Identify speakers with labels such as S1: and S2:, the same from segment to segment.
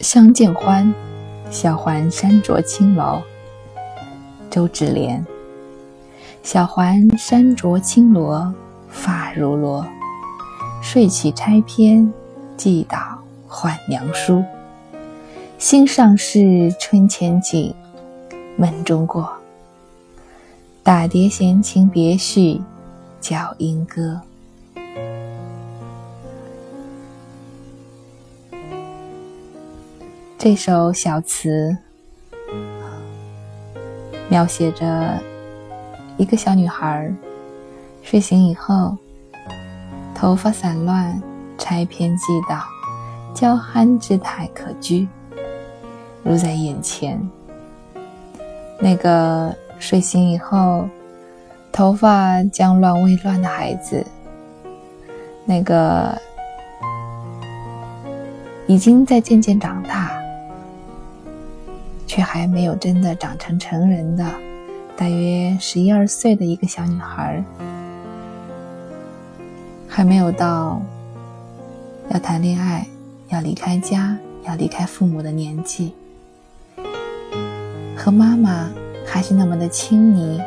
S1: 相见欢，小环山着青罗。周芷莲。小环山着青罗，发如罗。睡起钗篇，寄导唤娘书。心上事春前景，梦中过。打碟闲情别绪，教莺歌。这首小词描写着一个小女孩睡醒以后，头发散乱，钗篇寄到，娇憨之态可掬，如在眼前。那个睡醒以后，头发将乱未乱的孩子，那个已经在渐渐长大。却还没有真的长成成人的，大约十一二岁的一个小女孩，还没有到要谈恋爱、要离开家、要离开父母的年纪，和妈妈还是那么的亲昵，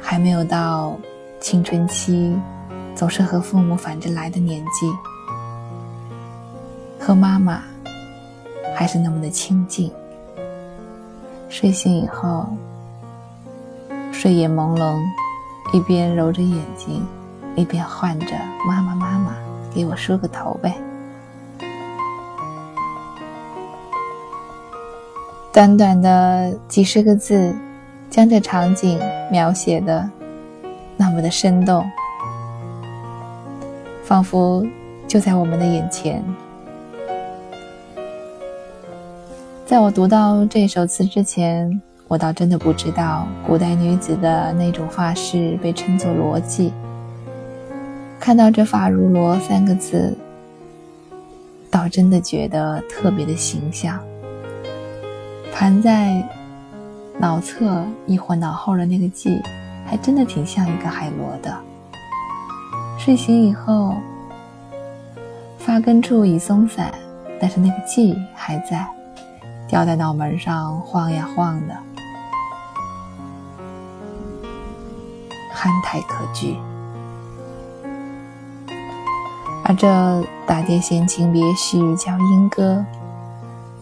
S1: 还没有到青春期，总是和父母反着来的年纪，和妈妈。还是那么的清静。睡醒以后，睡眼朦胧，一边揉着眼睛，一边唤着“妈妈，妈妈，给我梳个头呗。”短短的几十个字，将这场景描写的那么的生动，仿佛就在我们的眼前。在我读到这首词之前，我倒真的不知道古代女子的那种发饰被称作罗髻。看到这“发如罗”三个字，倒真的觉得特别的形象。盘在脑侧亦或脑后的那个髻，还真的挺像一个海螺的。睡醒以后，发根处已松散，但是那个髻还在。吊在脑门上晃呀晃的，憨态可掬。而这“打碟闲情别绪叫莺歌”，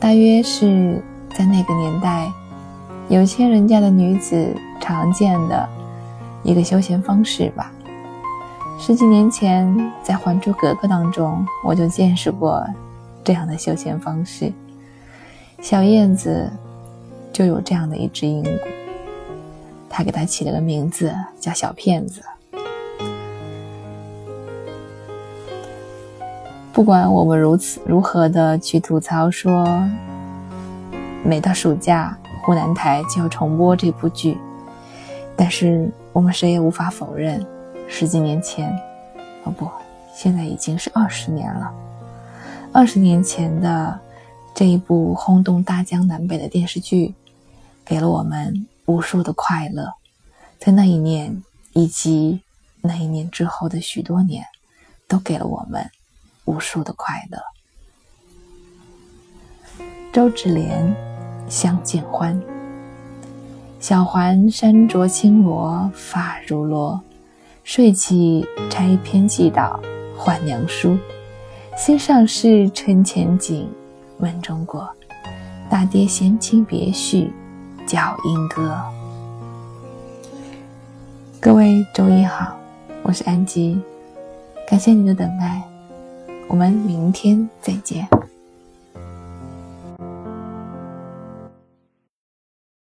S1: 大约是在那个年代有钱人家的女子常见的一个休闲方式吧。十几年前，在《还珠格格》当中，我就见识过这样的休闲方式。小燕子就有这样的一只鹦鹉，他给它起了个名字叫小骗子。不管我们如此如何的去吐槽说，每到暑假湖南台就要重播这部剧，但是我们谁也无法否认，十几年前，哦不，现在已经是二十年了，二十年前的。这一部轰动大江南北的电视剧，给了我们无数的快乐，在那一年以及那一年之后的许多年，都给了我们无数的快乐。周芷莲《相见欢》：小环山着青罗，发如罗。睡起钗篇寄导唤娘书。新上市春前景。问中国，大蝶闲情别绪，叫莺歌。各位周一好，我是安吉，感谢你的等待，我们明天再见。